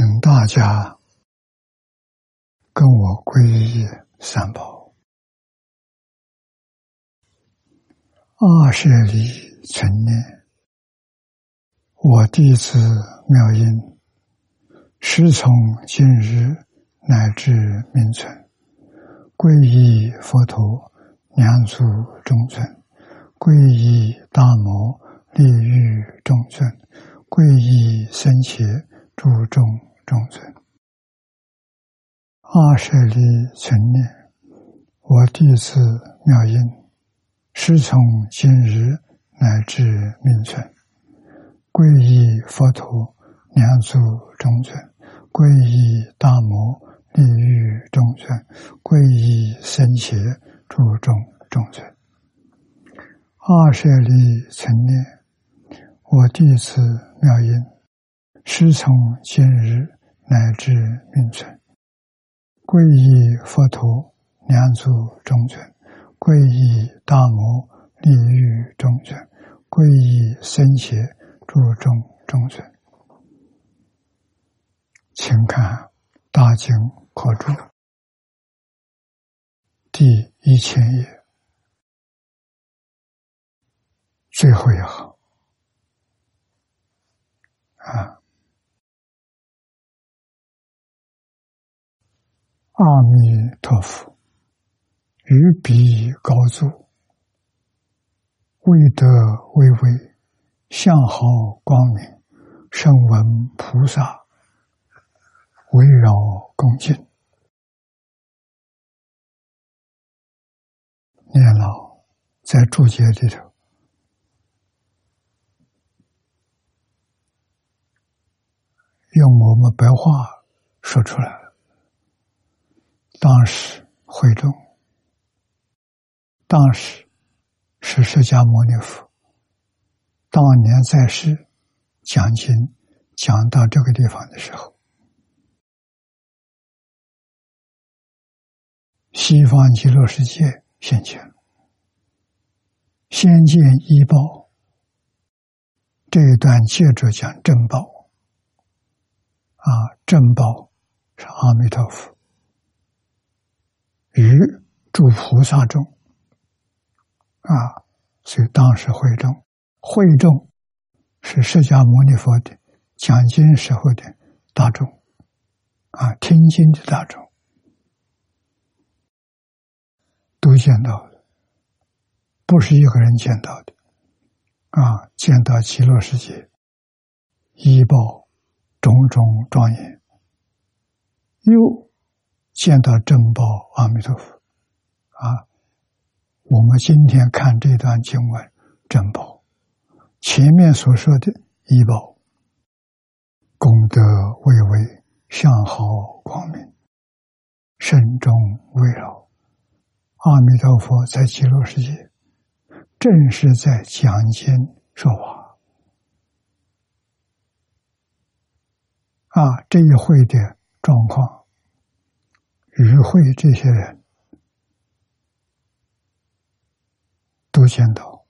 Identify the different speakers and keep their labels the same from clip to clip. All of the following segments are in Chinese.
Speaker 1: 请大家跟我皈依三宝：二舍利存念。我弟子妙音，师从今日乃至命存，皈依佛陀，两足中尊；皈依大摩，利欲中尊；皈依僧伽，诸众中尊。二舍利存念，我弟子妙音，师从今日乃至命存。皈依佛陀，两足中尊；皈依大摩，利欲中尊；皈依僧伽，诸众中尊。二舍利成念，我弟子妙音，师从今日乃至命存。皈依佛陀，两足中尊；皈依大摩，利欲中尊；皈依僧伽。注重中尊，请看《大经可注》第一千页最后一行啊！阿弥陀佛，于彼高足，未得微微。相好光明，声闻菩萨围绕恭敬。念老在注解里头，用我们白话说出来。当时会众，当时是释迦牟尼佛。当年在世讲经讲到这个地方的时候，西方极乐世界现前，先见医报。这一段接着讲正报。啊，正报是阿弥陀佛。于诸菩萨众。啊，所以当时会众。会众是释迦牟尼佛的讲经时候的大众。啊，听经的大众。都见到了，不是一个人见到的。啊，见到极乐世界医报种种庄严，又见到正报阿弥陀佛啊。我们今天看这段经文，正报。前面所说的医报功德巍巍，相好光明，慎重围绕。阿弥陀佛在极乐世界，正是在讲经说法啊！这一会的状况，与会这些人都见到。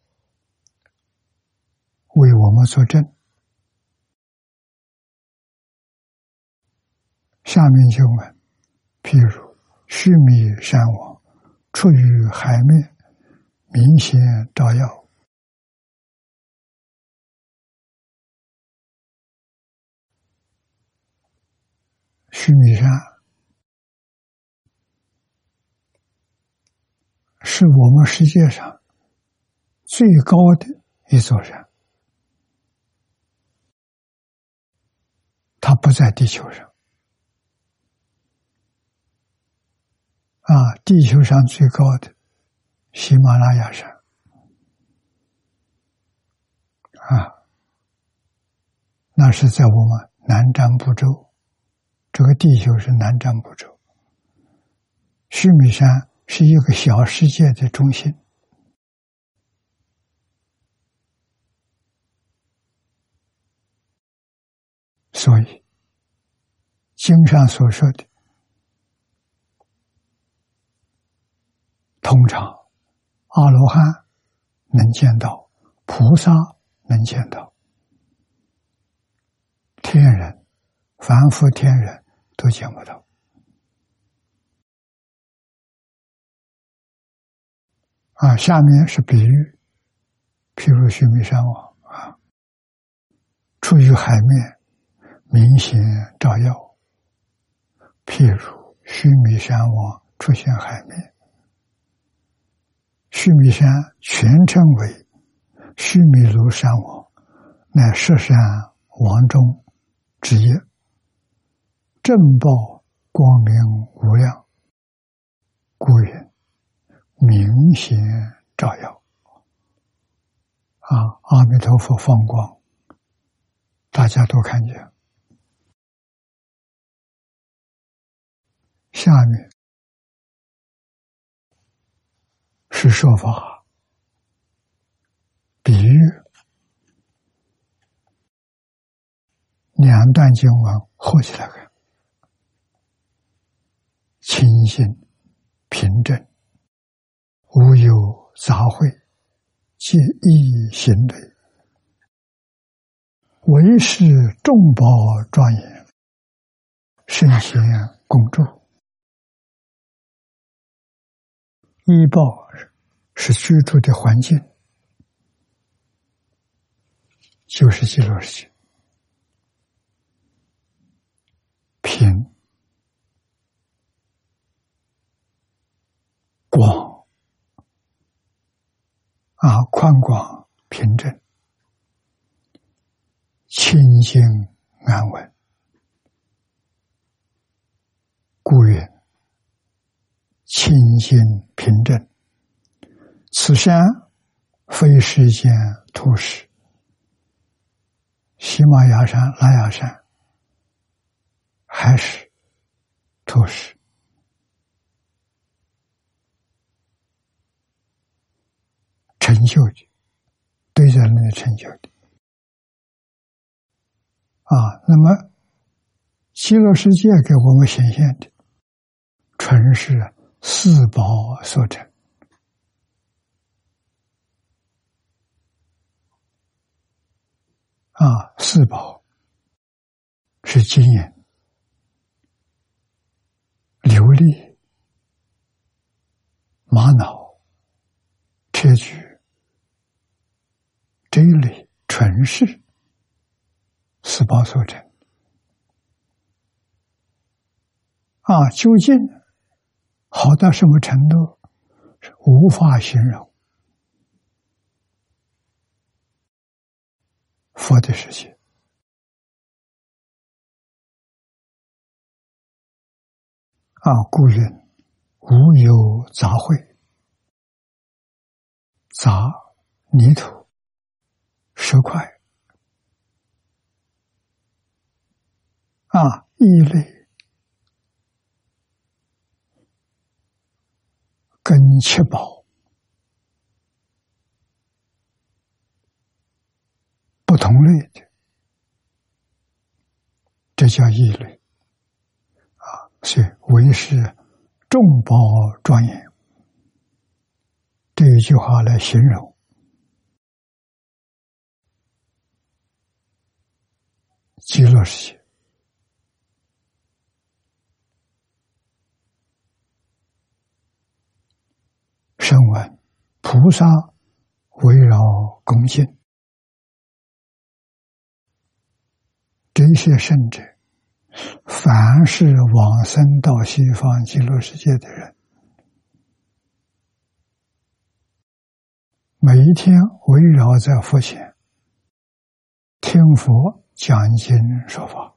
Speaker 1: 为我们作证。下面就问：譬如须弥山王出于海面，明显照耀。须弥山是我们世界上最高的一座山。它不在地球上啊！地球上最高的喜马拉雅山啊，那是在我们南瞻部洲。这个地球是南瞻部洲，须弥山是一个小世界的中心，所以。经上所说的，通常阿罗汉能见到，菩萨能见到，天人、凡夫、天人都见不到。啊，下面是比喻，譬如须弥山王啊，出于海面，明显照耀。譬如须弥山王出现海面，须弥山全称为须弥庐山王，乃十山王中之一，正报光明无量，故云明显照耀。啊，阿弥陀佛放光，大家都看见。下面是说法，比喻两段经文合起来看，清新平正，无有杂秽，皆一行类，唯是众宝庄严，圣贤共住。医报是居住的环境，就是极乐世界，平广。啊，宽广平正，清净安稳，故曰。清新平正，此山非世间土石，喜马拉雅山、拉雅山还是土石，成就的，对人类的成就的啊。那么，极乐世界给我们显现的，纯是。四宝所成啊，四宝是金银、琉璃、玛瑙、砗磲这一类纯是四宝所成啊，究竟。好到什么程度，是无法形容。佛的世界啊，故人无有杂秽，杂泥土、十块。啊，异类。跟七宝。不同类的，这叫异类。啊！所以为是众宝庄严。这一句话来形容。极乐世界。声闻菩萨围绕恭敬，这些圣者，凡是往生到西方极乐世界的人，每一天围绕在佛前，听佛讲经说法。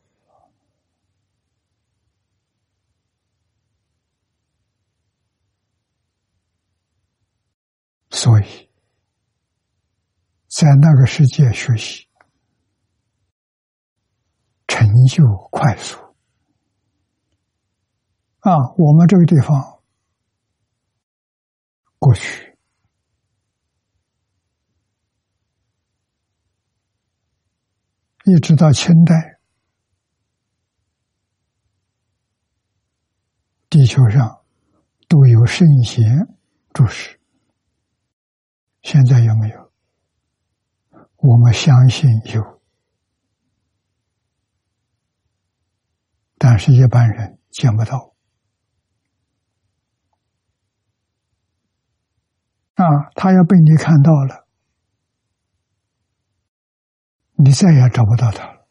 Speaker 1: 所以，在那个世界学习，成就快速。啊，我们这个地方过去一直到清代，地球上都有圣贤注释，现在有没有？我们相信有，但是一般人见不到。啊，他要被你看到了，你再也找不到他了。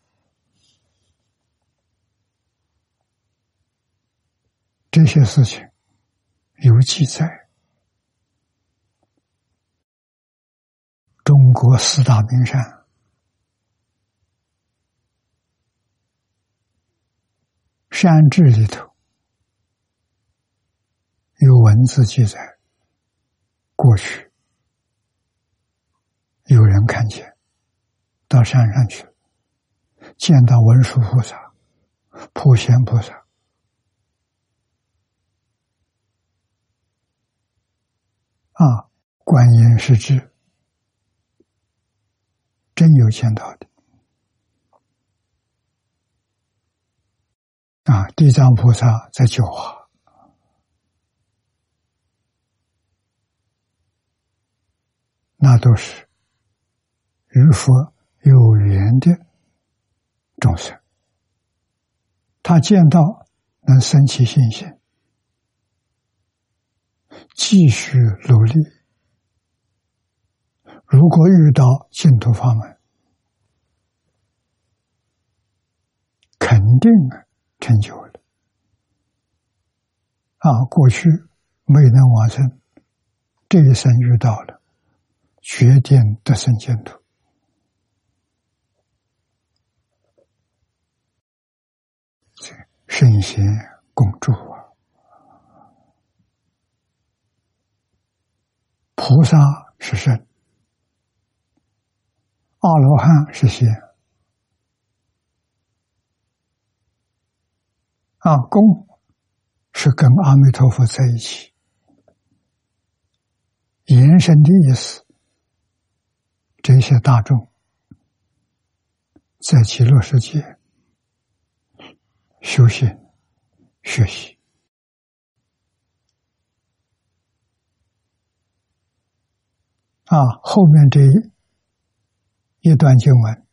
Speaker 1: 这些事情有记载，中国四大名山山志里头有文字记载。过去有人看见，到山上去，见到文殊菩萨、普贤菩萨啊，观音是智，真有见到的啊！地藏菩萨在教化。那都是与佛有缘的众生，他见到能生起信心，继续努力。如果遇到净土法门，肯定成就了。啊，过去没能往生，这一生遇到了。决定得生净土，圣贤共助啊！菩萨是圣，阿罗汉是仙啊，共是跟阿弥陀佛在一起，延伸的意思。这些大众在极乐世界修行、学习啊，后面这一段经文，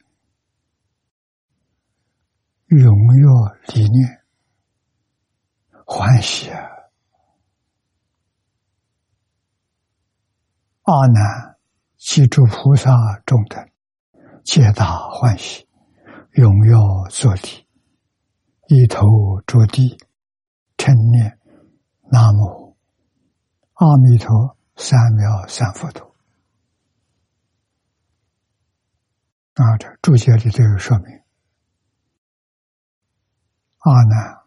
Speaker 1: 荣耀理念，欢喜啊，阿难。记住菩萨众等，皆大欢喜，荣耀坐地，一头着地，称念南无阿弥陀三藐三佛陀。啊，这注解里都有说明。阿难，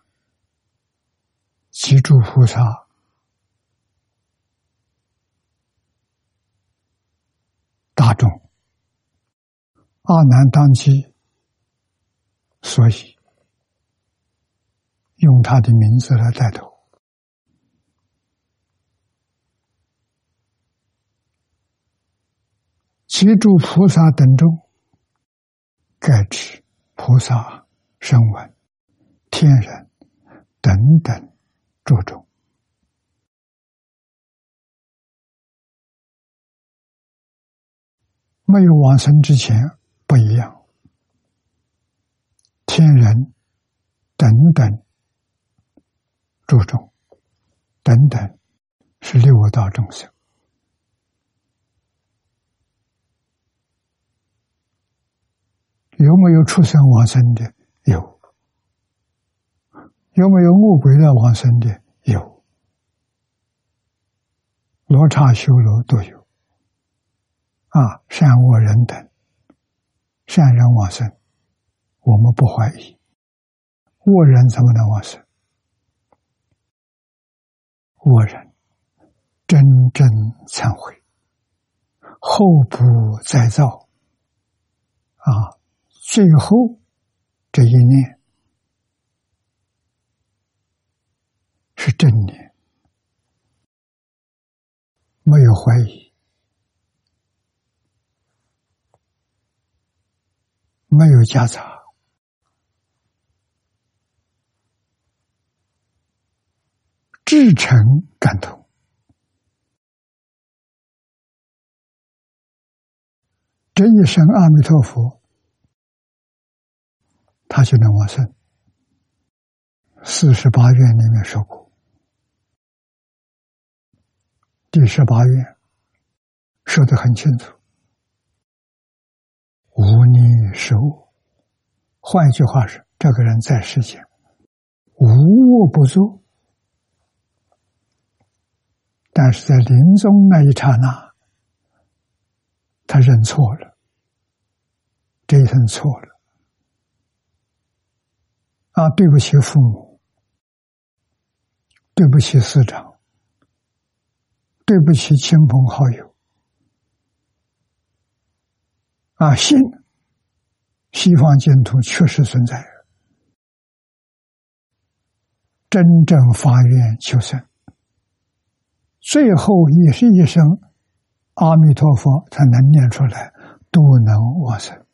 Speaker 1: 记住菩萨。大众，阿难当机，所以用他的名字来带头，记住菩萨等中，盖指菩萨、声闻、天人等等诸种。没有往生之前不一样，天人等等注重等等是六道众生，有没有出生往生的？有，有没有恶鬼的往生的？有，罗刹修罗都有。啊，善恶人等，善人往生，我们不怀疑；恶人怎么能往生？我人真正忏悔，后补再造，啊，最后这一念是正念，没有怀疑。没有夹杂，至诚感通，这一声阿弥陀佛，他就能往生。四十八愿里面说过，第十八愿说的很清楚：无逆是我。换一句话是，这个人在世间无恶不作。但是在临终那一刹那，他认错了，这一生错了，啊，对不起父母，对不起师长，对不起亲朋好友，啊，信西方净土确实存在，真正发愿求生。最后也是一声阿弥陀佛才能念出来，都能往生。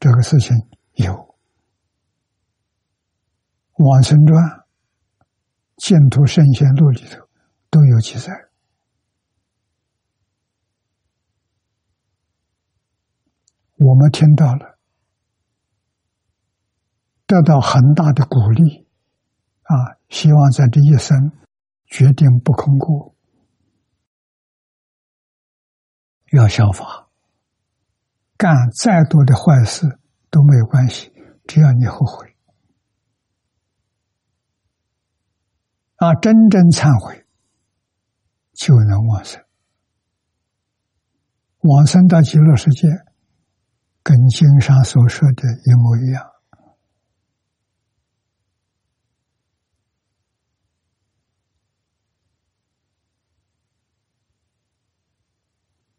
Speaker 1: 这个事情有《往生传》《净土圣贤录》里头都有记载，我们听到了，得到很大的鼓励。啊！希望在这一生决定不空过，要效法，干再多的坏事都没有关系，只要你后悔，啊，真正忏悔，就能往生。往生到极乐世界，跟经上所说的一模一样。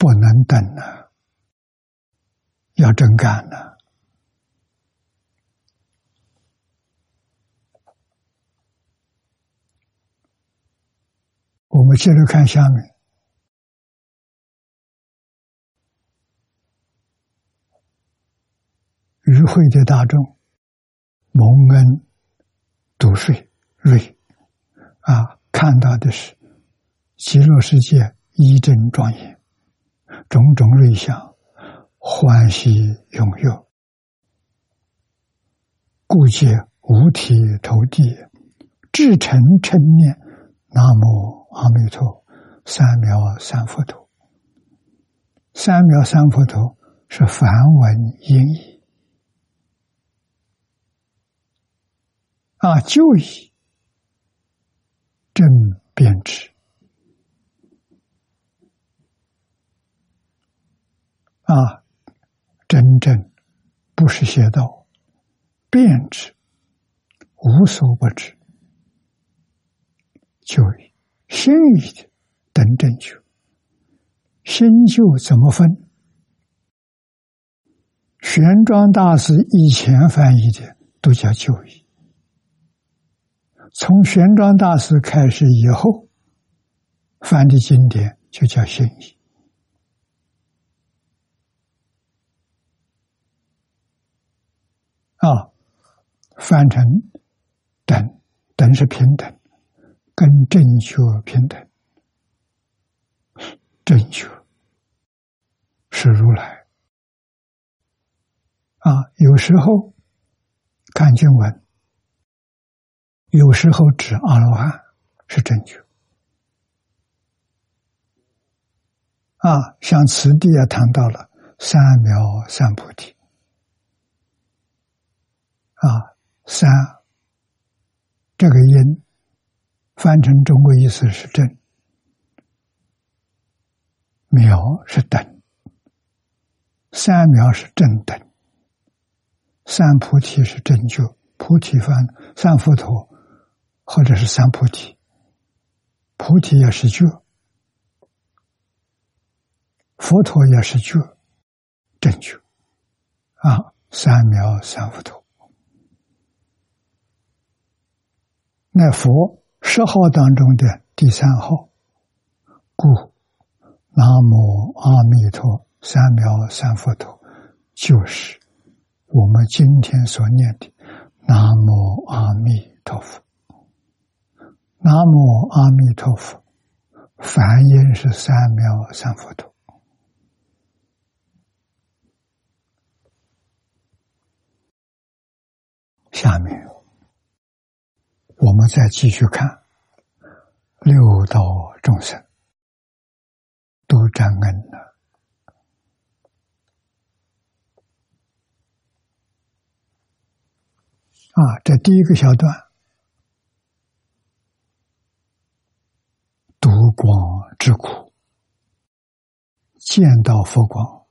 Speaker 1: 不能等了，要真干了。我们接着看下面，与会的大众蒙恩读睡瑞啊，看到的是极乐世界一真庄严。种种瑞相，欢喜踊跃，故皆五体投地，至诚称念南无阿弥陀三藐三佛陀。三藐三佛陀是梵文音译啊，就以正编制。啊，真正不是邪道，变质无所不知，就心意的等正觉，新旧怎么分？玄奘大师以前翻译的都叫旧义，从玄奘大师开始以后翻的经典就叫新义。啊，翻成等，等是平等，跟正确平等，正确是如来。啊，有时候看经文，有时候指阿罗汉是正确。啊，像此地也谈到了三藐三菩提。啊，三这个音翻成中国意思是正，秒是等，三秒是正等，三菩提是正觉，菩提翻三佛陀或者是三菩提，菩提也是觉，佛陀也是觉，正觉啊，三秒三佛陀。那佛十号当中的第三号，故南无阿弥陀三藐三佛陀，就是我们今天所念的南无阿弥陀佛，南无阿弥陀佛，梵音是三藐三佛陀。下面我们再继续看六道众生都沾恩了。啊，这第一个小段，读光之苦，见到佛光，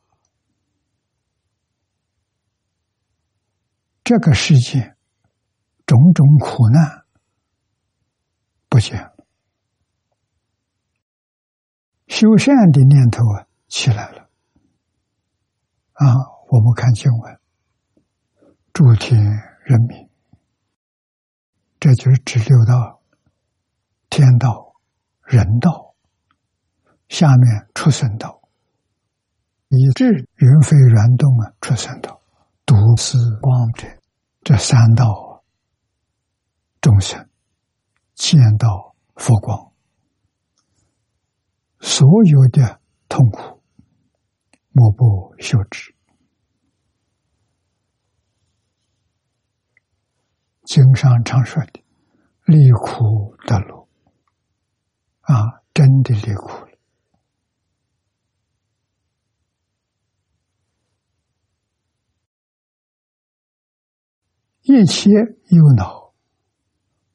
Speaker 1: 这个世界种种苦难不见了，修善的念头啊起来了。啊，我们看经文，诸天人民。这就是指六道、天道、人道，下面出生道，以至云飞圆动啊，出生道，独自光者，这三道众生。见到佛光，所有的痛苦莫不休止。经上常说的“离苦得乐”，啊，真的离苦了。一切有恼，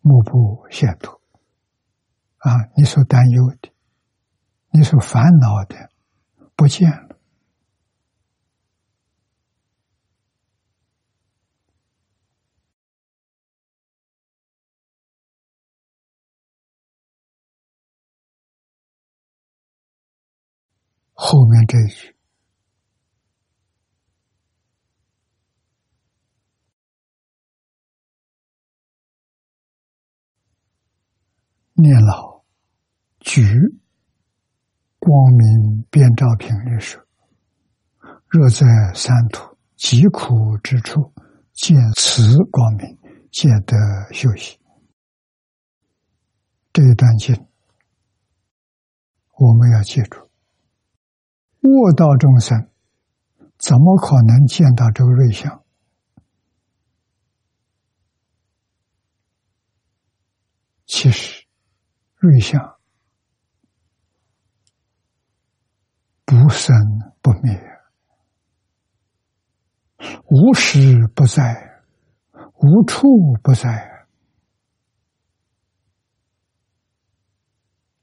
Speaker 1: 目不现脱。啊，你所担忧的，你所烦恼的，不见了。后面这一句，念老举光明遍照频率时，若在三途极苦之处见此光明，见得休息。这一段经，我们要记住。卧道众生怎么可能见到这个瑞相？其实，瑞相不生不灭，无时不在，无处不在，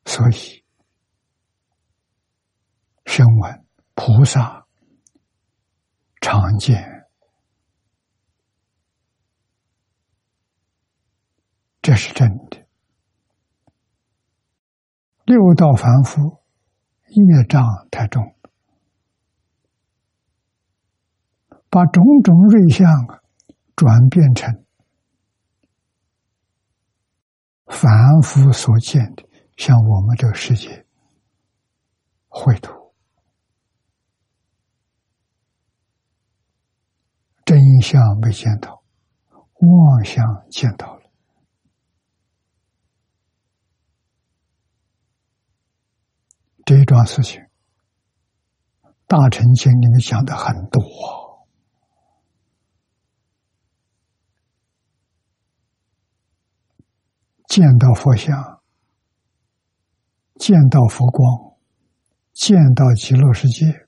Speaker 1: 所以。声闻菩萨常见，这是真的。六道凡夫业障太重，把种种瑞相转变成凡夫所见的，像我们这个世界绘图。真相没见到，妄想见到了。这一桩事情，《大臣心》里面讲的很多。见到佛像，见到佛光，见到极乐世界。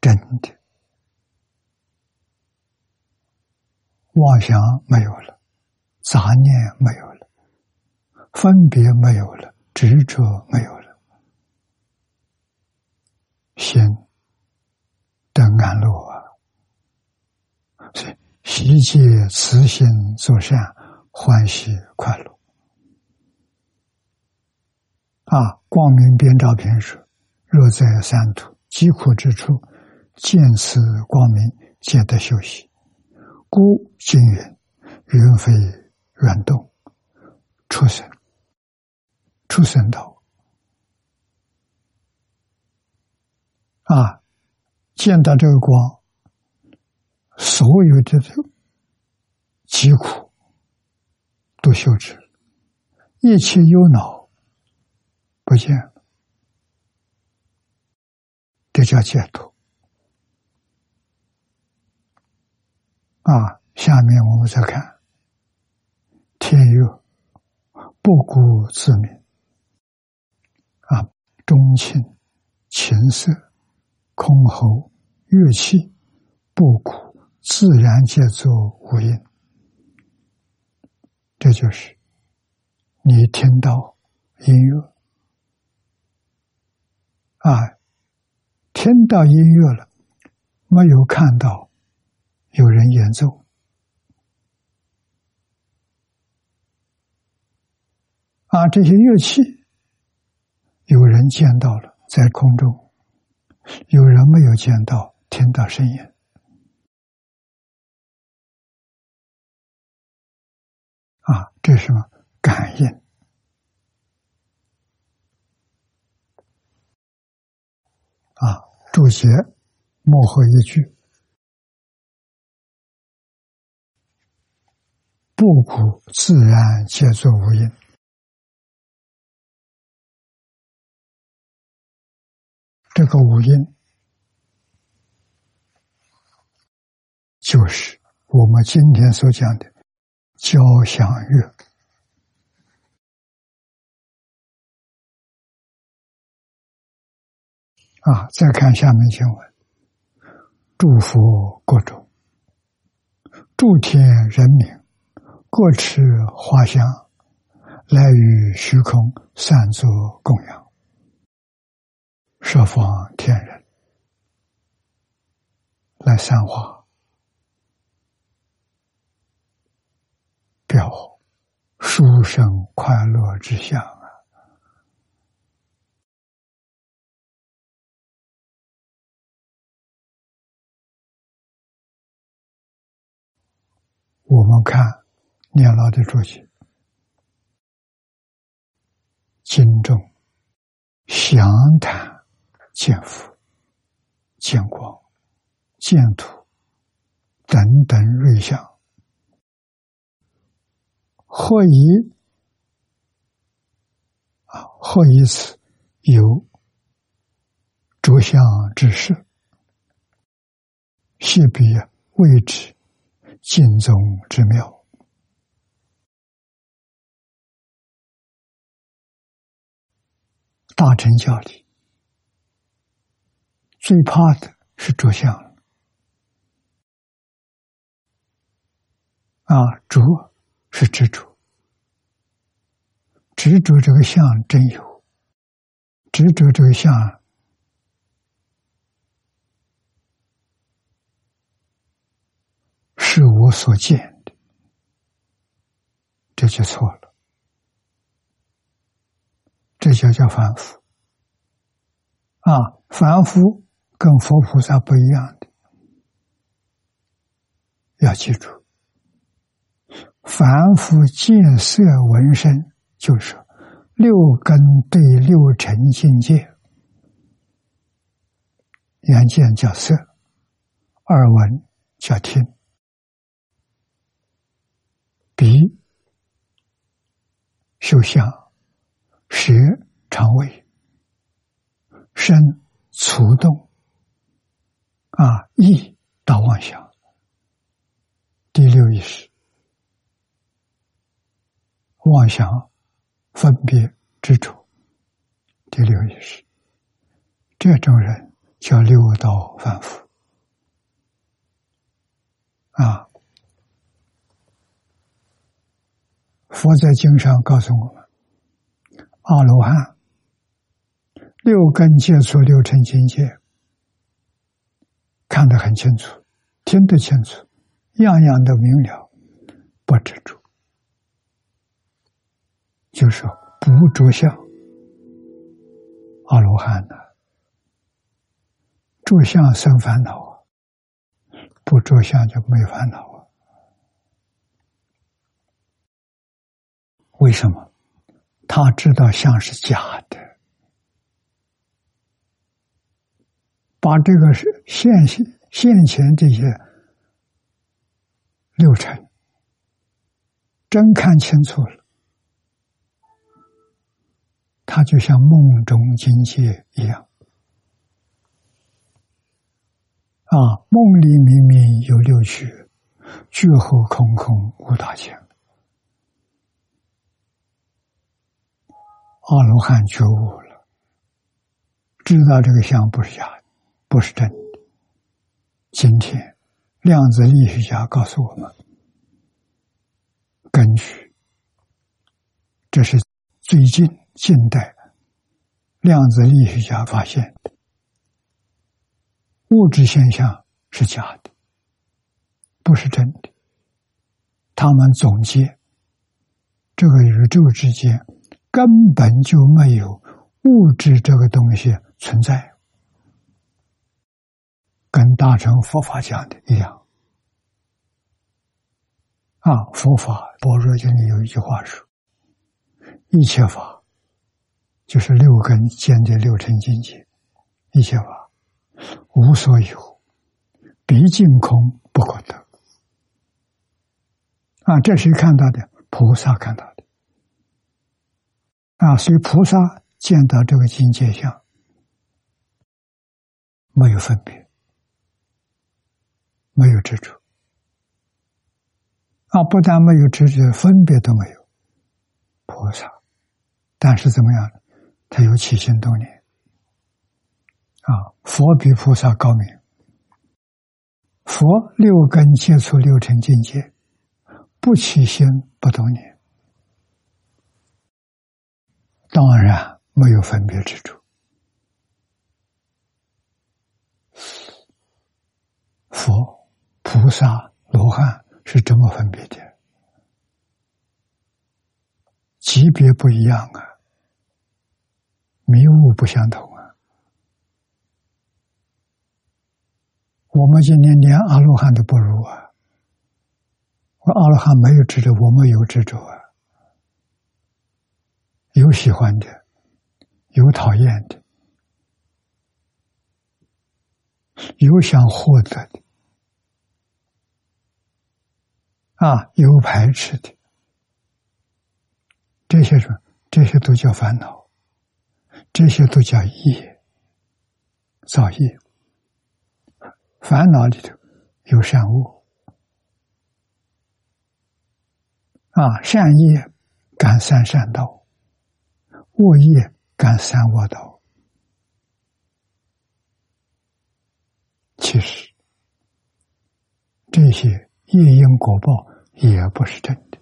Speaker 1: 真的，妄想没有了，杂念没有了，分别没有了，执着没有了，心得安乐啊！所以喜戒慈心作善，欢喜快乐啊！光明遍照平时，若在三途疾苦之处。见此光明，皆得休息。故今云：云飞远动，出生，出生道。啊，见到这个光，所有的疾苦都消失，一切忧恼不见，这叫解脱。啊，下面我们再看天佑不顾自明，钟情琴瑟箜篌乐器不苦。自然界作无音，这就是你听到音乐啊，听到音乐了，没有看到有人演奏啊，这些乐器有人见到了在空中，有人没有见到，听到声音。啊，这是什么感应？啊，注解幕后一句：不苦自然皆作无因。这个五音，就是我们今天所讲的。交响乐啊！再看下面经文：祝福各种，祝天人民各持花香，来于虚空散作供养，设方天人来散化。表殊胜快乐之相啊！我们看念老的注解，经中详谈见福、见光、见土等等瑞相。何以啊？何以此有着相之事？谢必谓之尽宗之妙。大乘教里最怕的是着相啊，着。是执着，执着这个相真有，执着这个相是我所见的，这就错了，这就叫凡夫啊！凡夫跟佛菩萨不一样的，要记住。凡夫见色闻声，就是六根对六尘境界。眼见叫色，耳闻叫听，鼻嗅香，舌肠胃，身触动，啊，意到妄想，第六意识。妄想、分别、执着，第六意识，这种人叫六道凡夫啊。佛在经上告诉我们，阿罗汉六根接触六尘境界，看得很清楚，听得清楚，样样都明了，不执着。就是不着相，阿罗汉呢？着相生烦恼啊，不着相就没烦恼啊。为什么？他知道相是假的，把这个是现现现前这些六尘，真看清楚了，他就像梦中境界一样。啊，梦里明明有六趣，觉后空空无大千。阿罗汉觉悟了，知道这个相不是假，不是真的。今天，量子力学家告诉我们，根据这是最近近代量子力学家发现的。物质现象是假的，不是真的。他们总结，这个宇宙之间根本就没有物质这个东西存在，跟大乘佛法讲的一样。啊，佛法般若经里有一句话说：“一切法就是六根间的六尘境界，一切法。”无所有，毕竟空不可得。啊，这是看到的，菩萨看到的。啊，所以菩萨见到这个境界相，没有分别，没有执着。啊，不但没有执着，分别都没有。菩萨，但是怎么样？他有起心动念。啊，佛比菩萨高明。佛六根接触六尘境界，不起心不动念，当然没有分别之处。佛、菩萨、罗汉是这么分别的？级别不一样啊，迷雾不相同啊。我们今天连阿罗汉都不如啊！我阿罗汉没有执着，我们有执着啊，有喜欢的，有讨厌的，有想获得的，啊，有排斥的，这些什么？这些都叫烦恼，这些都叫业，造业。烦恼里头有善恶啊，善业感三善道，恶业感三恶道。其实这些业因果报也不是真的。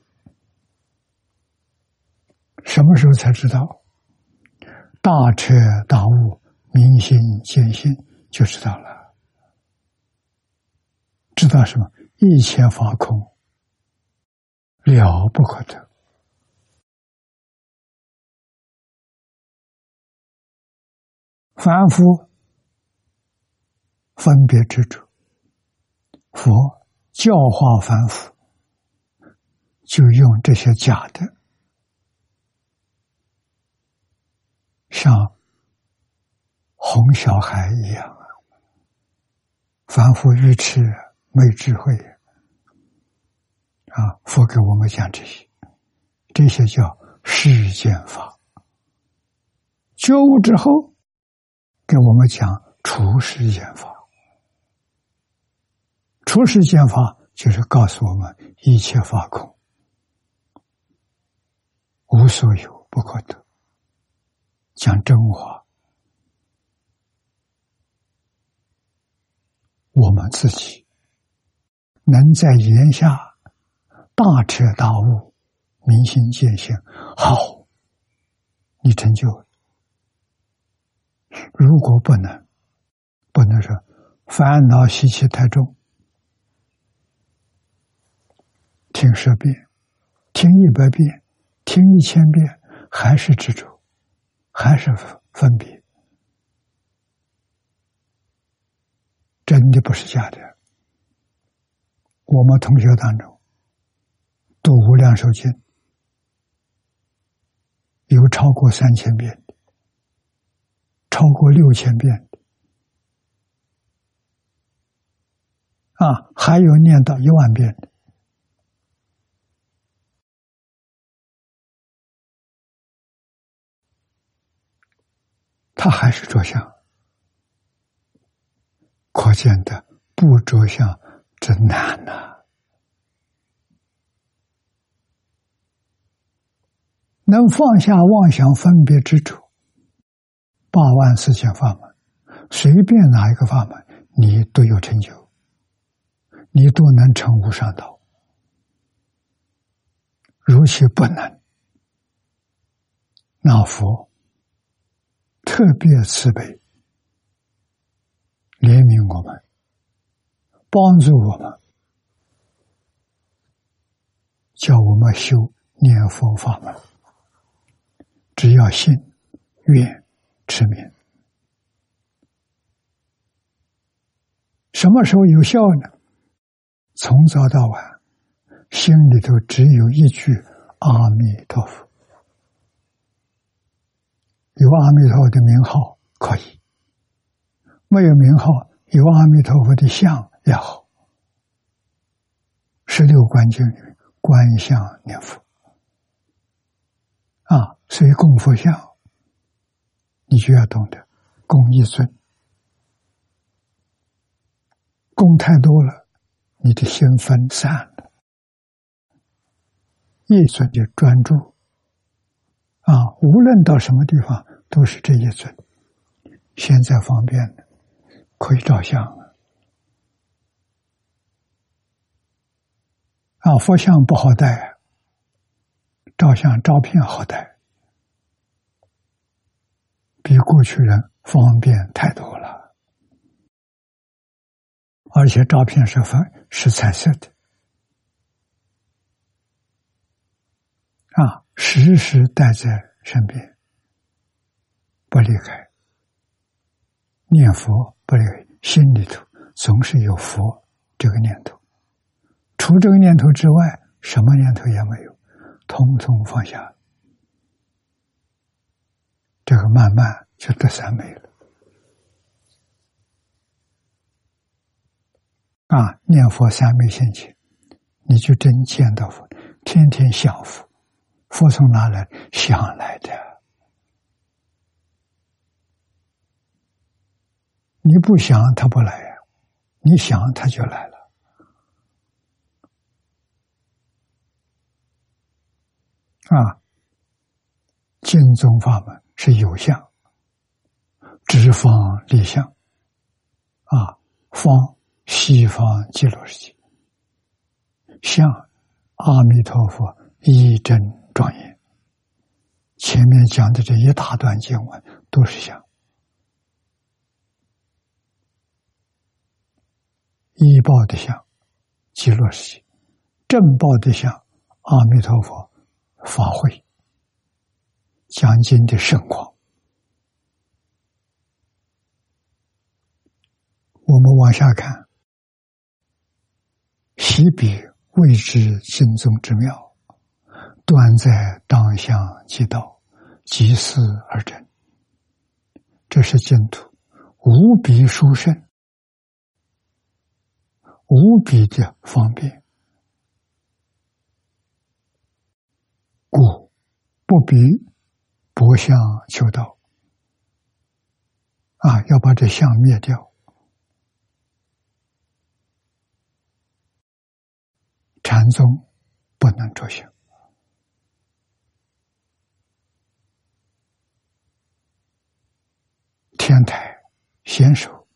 Speaker 1: 什么时候才知道？大彻大悟、明心见性，就知道了。知道什么？一切法空，了不可得。凡夫分别执着，佛教化凡夫，就用这些假的，像哄小孩一样啊，凡夫愚痴。没智慧啊！佛给我们讲这些，这些叫世间法。觉悟之后，给我们讲出世间法。出世间法就是告诉我们一切法空，无所有不可得。讲真话，我们自己。能在言下大彻大悟、明心见性，好，你成就。如果不能，不能说烦恼习气太重，听十遍、听一百遍、听一千遍，还是执着，还是分别，真的不是假的。我们同学当中读《无量寿经》，有超过三千遍的，超过六千遍的，啊，还有念到一万遍的，他还是着相，可见的不着相真难呐。能放下妄想分别之处，八万四千法门，随便哪一个法门，你都有成就，你都能成无上道。如其不能，那佛特别慈悲，怜悯我们，帮助我们，叫我们修念佛法门。只要信、愿、持名，什么时候有效呢？从早到晚，心里头只有一句“阿弥陀佛”，有阿弥陀佛的名号可以；没有名号，有阿弥陀佛的像也好。十六观经里观相念佛。啊，所以供佛像，你就要懂得供一尊，供太多了，你的心分散了，一尊就专注。啊，无论到什么地方，都是这一尊。现在方便了，可以照相了。啊，佛像不好带。照相照片好带，比过去人方便太多了，而且照片是分是彩色的，啊，时时带在身边，不离开，念佛不离开，心里头总是有佛这个念头，除这个念头之外，什么念头也没有。通通放下，这个慢慢就得三昧了。啊，念佛三昧心情，你就真见到佛，天天享福，佛从哪来？想来的。你不想他不来，你想他就来了。啊，净宗法门是有相，直方立相，啊，方西方极乐世界，相阿弥陀佛一真庄严。前面讲的这一大段经文都是相，一报的相极乐世界，正报的相阿弥陀佛。法会讲经的盛况，我们往下看，喜彼未知心宗之妙，断在当下即道，即思而真。这是净土，无比殊胜，无比的方便。故不比不相求道啊！要把这相灭掉，禅宗不能着相，天台先手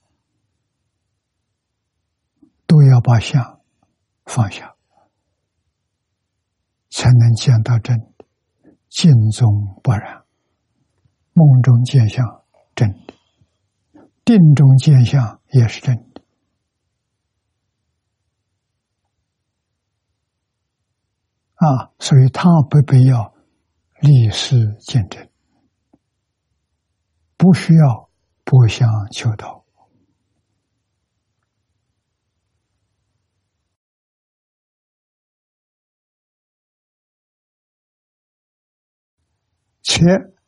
Speaker 1: 都要把相放下。才能见到真的，静中不染，梦中见相真的，定中见相也是真的。啊，所以他不必要立誓见证，不需要博相求道。且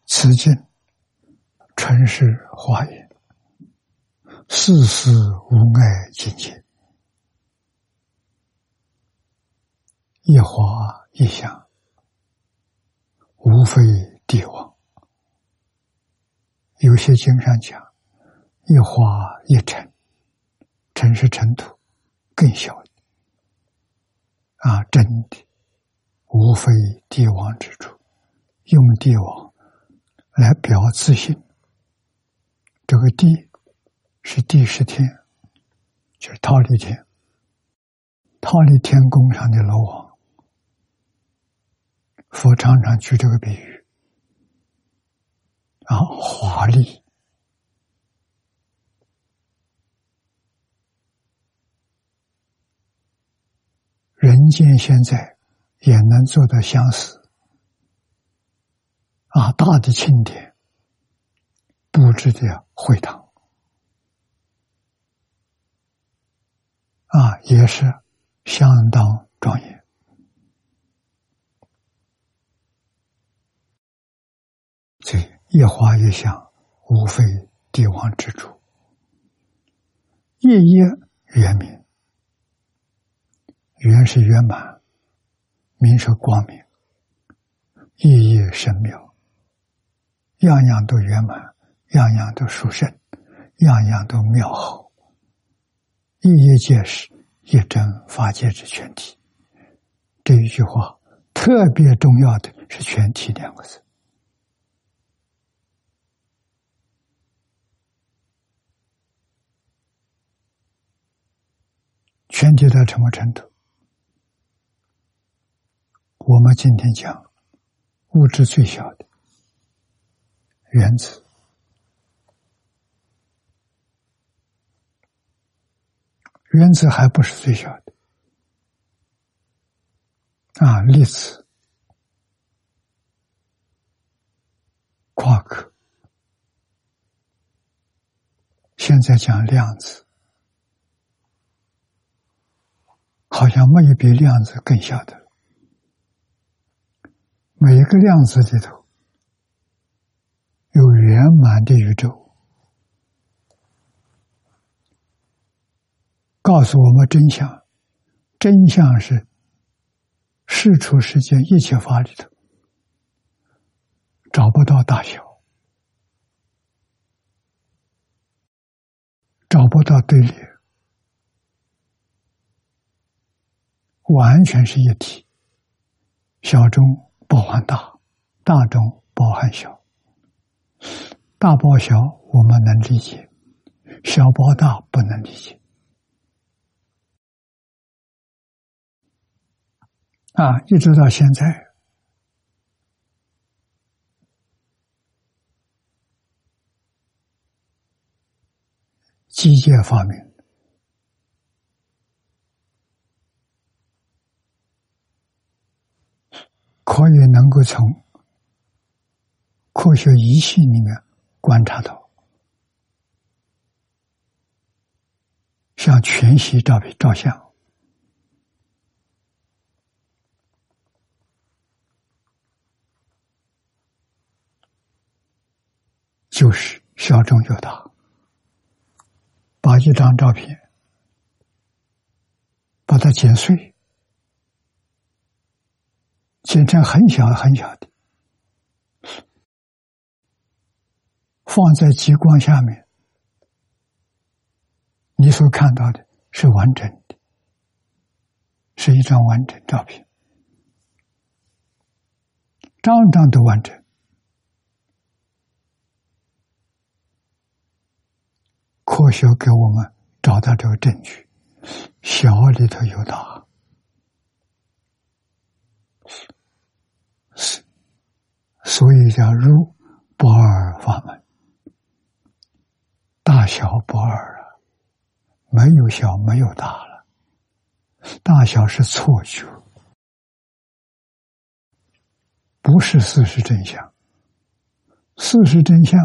Speaker 1: 此经纯是华严，世事无碍境界，一花一香，无非帝王，有些经上讲，一花一尘，尘是尘土，更小啊，真的无非帝王之处，用帝王来表自信。这个地是第十天，就是忉利天，忉利天宫上的楼王，佛常常举这个比喻。啊，华丽！人间现在也能做到相似。啊，大的庆典布置的会堂，啊，也是相当庄严。这。越花越香，无非帝王之主。夜夜圆明，圆是圆满，明是光明，意义神妙，样样都圆满，样样都殊胜，样样都妙好。一一皆是一真法界之全体。这一句话特别重要的是“全体”两个字。全体到什么程度？我们今天讲物质最小的原子，原子还不是最小的啊！粒子、夸克，现在讲量子。好像没有比量子更小的。每一个量子里头有圆满的宇宙，告诉我们真相。真相是事出世间一切法里头找不到大小，找不到对立。完全是一体，小中包含大，大中包含小，大包小我们能理解，小包大不能理解。啊，一直到现在，机械发明。可以能够从科学仪器里面观察到，像全息照片照相，就是小中有大，把一张照片把它剪碎。形成很小很小的，放在激光下面，你所看到的是完整的，是一张完整照片，张张都完整。科学给我们找到这个证据，小里头有大。所以叫入不二法门，大小不二啊，没有小，没有大了。大小是错觉，不是事实真相。事实真相，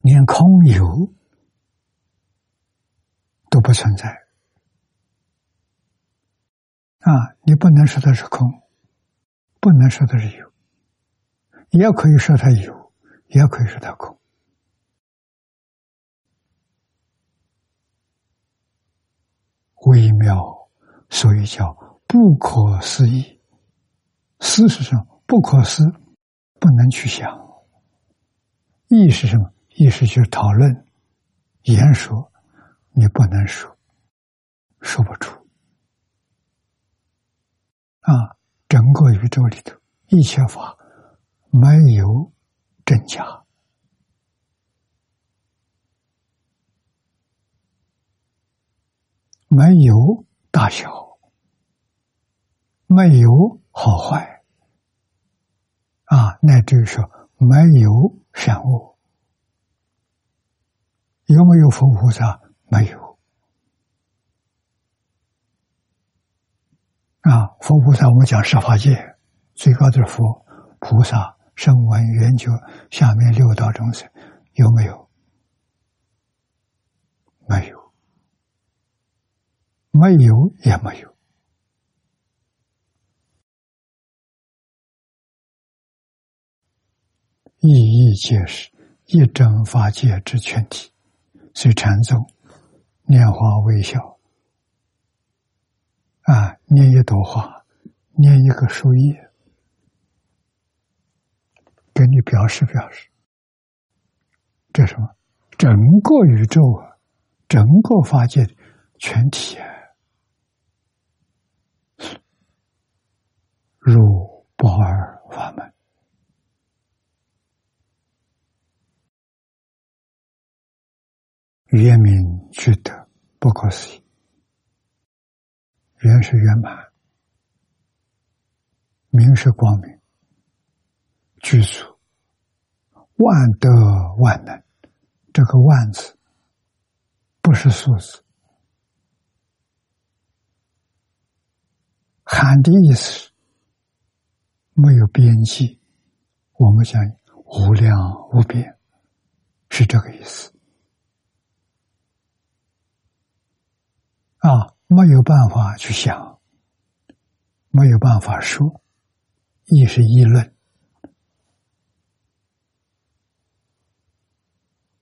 Speaker 1: 连空有都不存在啊！你不能说它是空。不能说它是有，也可以说它有，也可以说它空。微妙，所以叫不可思议。事实上，不可思，不能去想。意是什么？意是去讨论、言说，你不能说，说不出。啊，整个宇宙里头，一切法没有真假，没有大小，没有好坏，啊，那就是说没有善恶。有没有佛菩萨？没有。啊，佛菩萨，我们讲十法界最高的佛菩萨、声闻、缘觉，下面六道众生有没有？没有，没有也没有，意义皆是一真法界之全体。是禅宗拈花微笑啊，念一朵花，念一个树叶，给你表示表示，这什么？整个宇宙啊，整个法界全体啊，如不二法门。圆明具德，不可思议。圆是圆满，明是光明，具足万德万能。这个“万”字不是数字，含的意思没有边际。我们讲无量无边，是这个意思。啊，没有办法去想，没有办法说，亦是议论。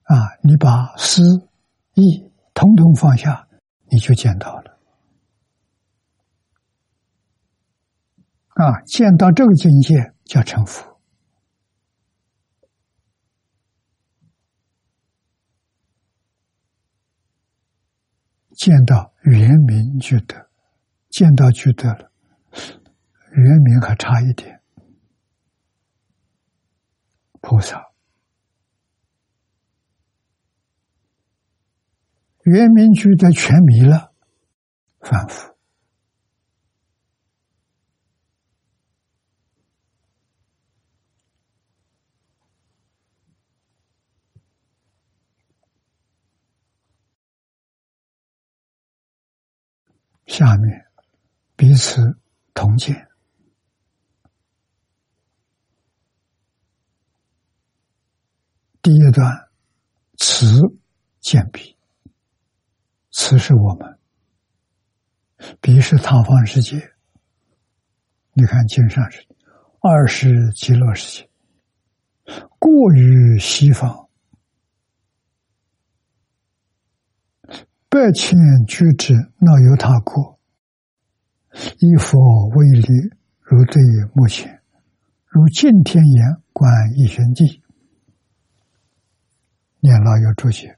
Speaker 1: 啊，你把思、意统统放下，你就见到了。啊，见到这个境界叫成佛。见到圆明觉得，见到觉得了，圆明还差一点。菩萨，圆明具德全迷了，反复。下面彼此同见。第一段，此见彼，此是我们，彼是他方世界。你看经上是二是极乐世界，过于西方。百千居之，那由他过。以佛为例，如对目前，如敬天言观一玄记，念老有注解。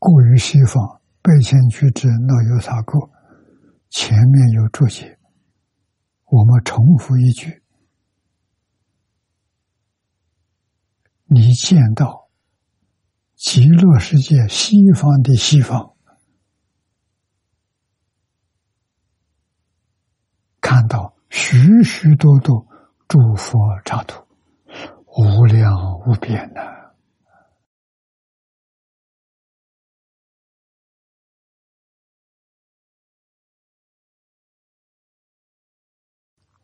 Speaker 1: 过于西方，百千居之，那由他过。前面有注解，我们重复一句：你见到。极乐世界西方的西方，看到许许多多诸佛刹土，无量无边的。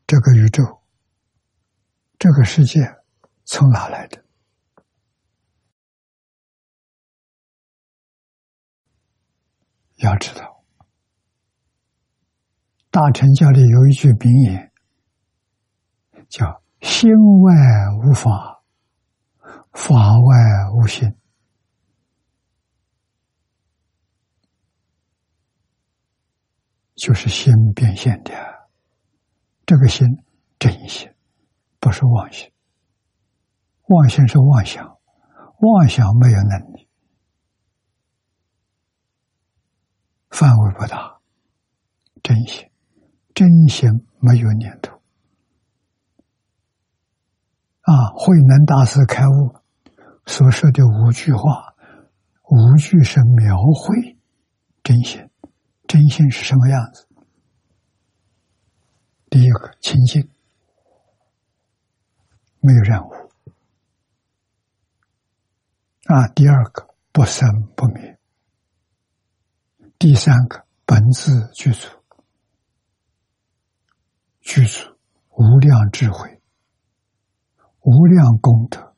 Speaker 1: 这个宇宙，这个世界，从哪来的？要知道，大乘教里有一句名言，叫“心外无法，法外无心”，就是心变现的。这个心真心，不是妄心，妄心是妄想，妄想没有能力，范围不大。真心，真心没有念头。啊，慧能大师开悟所说的五句话，五句是描绘真心。真心是什么样子？第一个清净，没有任务。啊，第二个不生不灭。第三个本自具足，具足无量智慧。无量功德，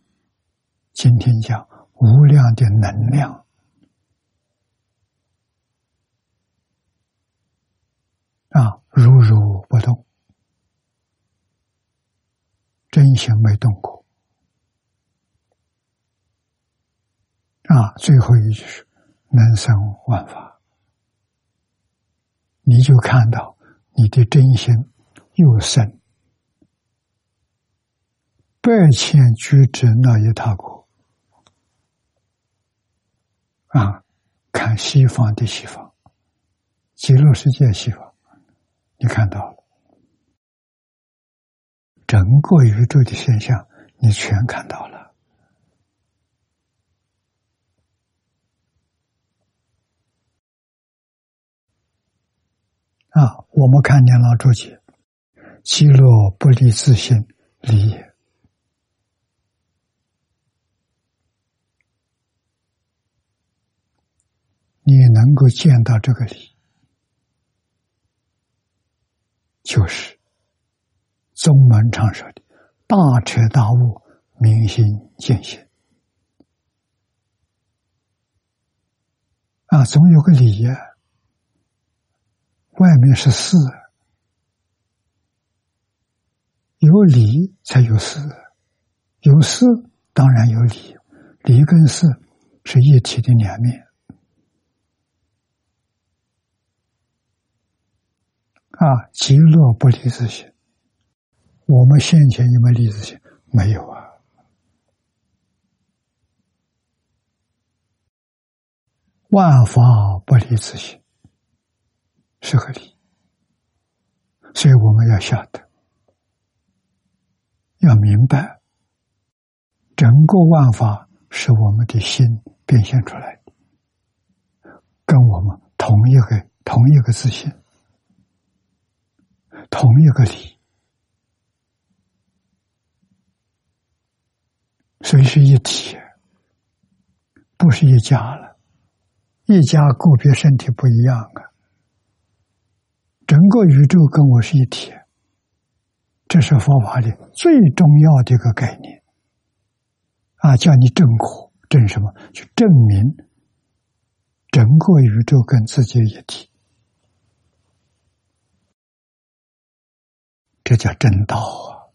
Speaker 1: 今天讲无量的能量啊，如如不动，真心没动过啊。最后一句是能生万法，你就看到你的真心又生。百千居止那一他国。啊，看西方的西方，极乐世界西方，你看到了。整个宇宙的现象，你全看到了。啊！我们看见了注解，其乐不离自性理也。你能够见到这个理，就是宗门常说的“大彻大悟，明心见性”。啊，总有个理呀，外面是事，有理才有事，有事当然有理，理跟事是一体的两面。啊，极乐不离自性。我们现前有没有离自性？没有啊。万法不离自性，是个理。所以我们要晓得，要明白，整个万法是我们的心变现出来的，跟我们同一个同一个自信。同一个理，所以是一体，不是一家了。一家个别身体不一样啊，整个宇宙跟我是一体，这是佛法里最重要的一个概念啊！叫你证果，证什么？去证明整个宇宙跟自己一体。这叫真道啊！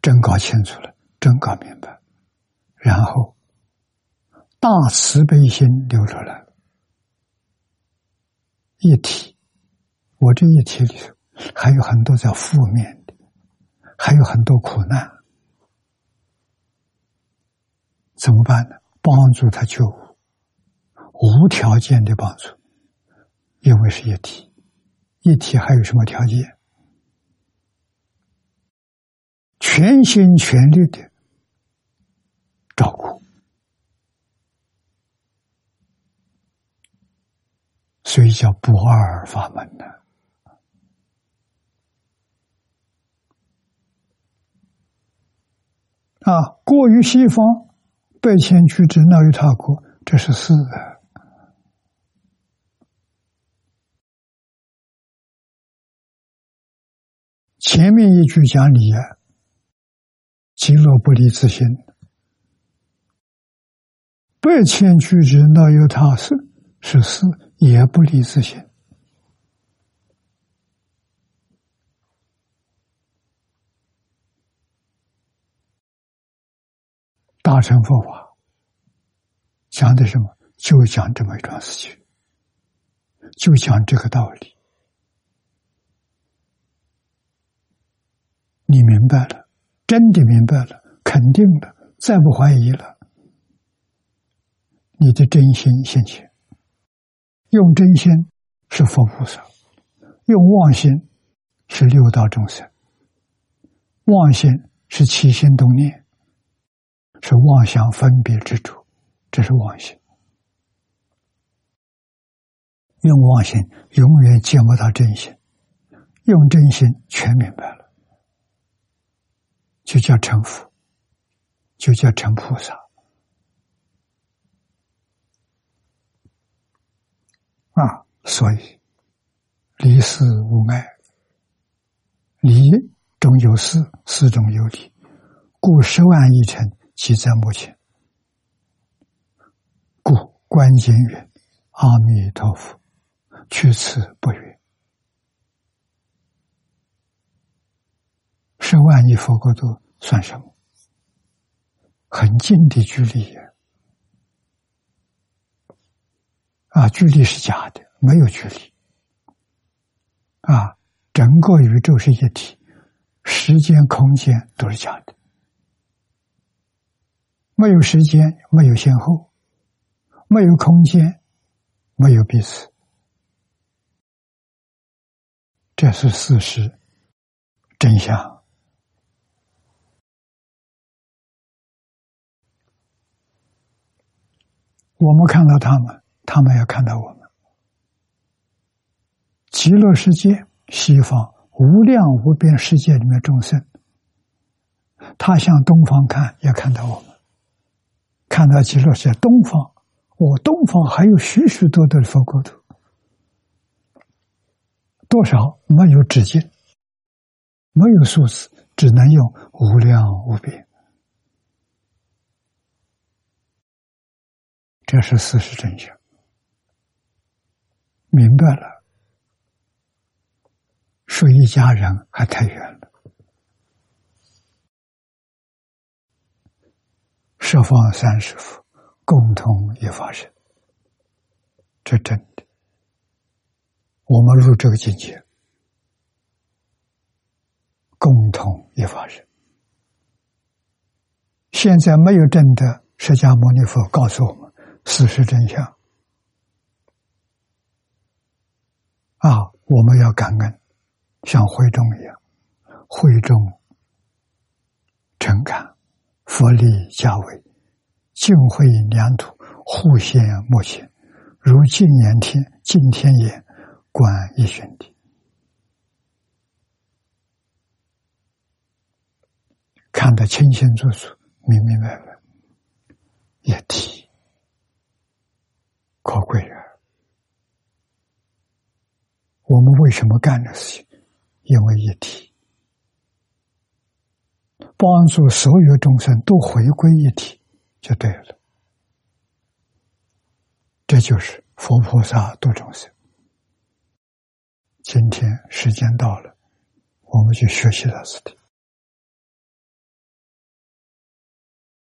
Speaker 1: 真搞清楚了，真搞明白，然后大慈悲心流出来，一体。我这一体里头还有很多叫负面的，还有很多苦难，怎么办呢？帮助他救，无条件的帮助，因为是一体。一体还有什么条件？全心全力的照顾，所以叫不二法门呢。啊，过于西方，百千居之闹于他国，这是四。前面一句讲理啊，极乐不离自心，百千句之那有他是是四，也不离自心。大乘佛法讲的什么？就讲这么一桩事情，就讲这个道理。你明白了，真的明白了，肯定了，再不怀疑了，你的真心现前。用真心是佛菩萨，用妄心是六道众生。妄心是起心动念，是妄想分别之主，这是妄心。用妄心永远见不到真心，用真心全明白了，就叫成佛，就叫成菩萨。啊，所以离世无碍，离中有事，事中有理，故十万亿尘即在目前。故关键曰：阿弥陀佛。去此不远，十万亿佛国土算什么？很近的距离呀！啊距离是假的，没有距离。啊，整个宇宙是一体，时间、空间都是假的，没有时间，没有先后，没有空间，没有彼此。这是事实，真相。我们看到他们，他们要看到我们。极乐世界，西方无量无边世界里面众生，他向东方看，也看到我们。看到极乐世界东方，我东方还有许许多多的佛国土。多少没有止境，没有数字，只能用无量无边。这是事实真相。明白了，说一家人还太远了。十方三世佛共同一法身，这真的。我们入这个境界，共同一法人。现在没有真的释迦牟尼佛告诉我们事实真相啊！我们要感恩，像慧中一样，慧中诚感，佛力加为，净慧良土，互现目前，如净言天，净天眼。观一玄体，看得清清楚楚、明明白白，一体可贵啊！我们为什么干这事情？因为一体，帮助所有众生都回归一体，就对了。这就是佛菩萨度众生。今天时间到了，我们去学习到此地。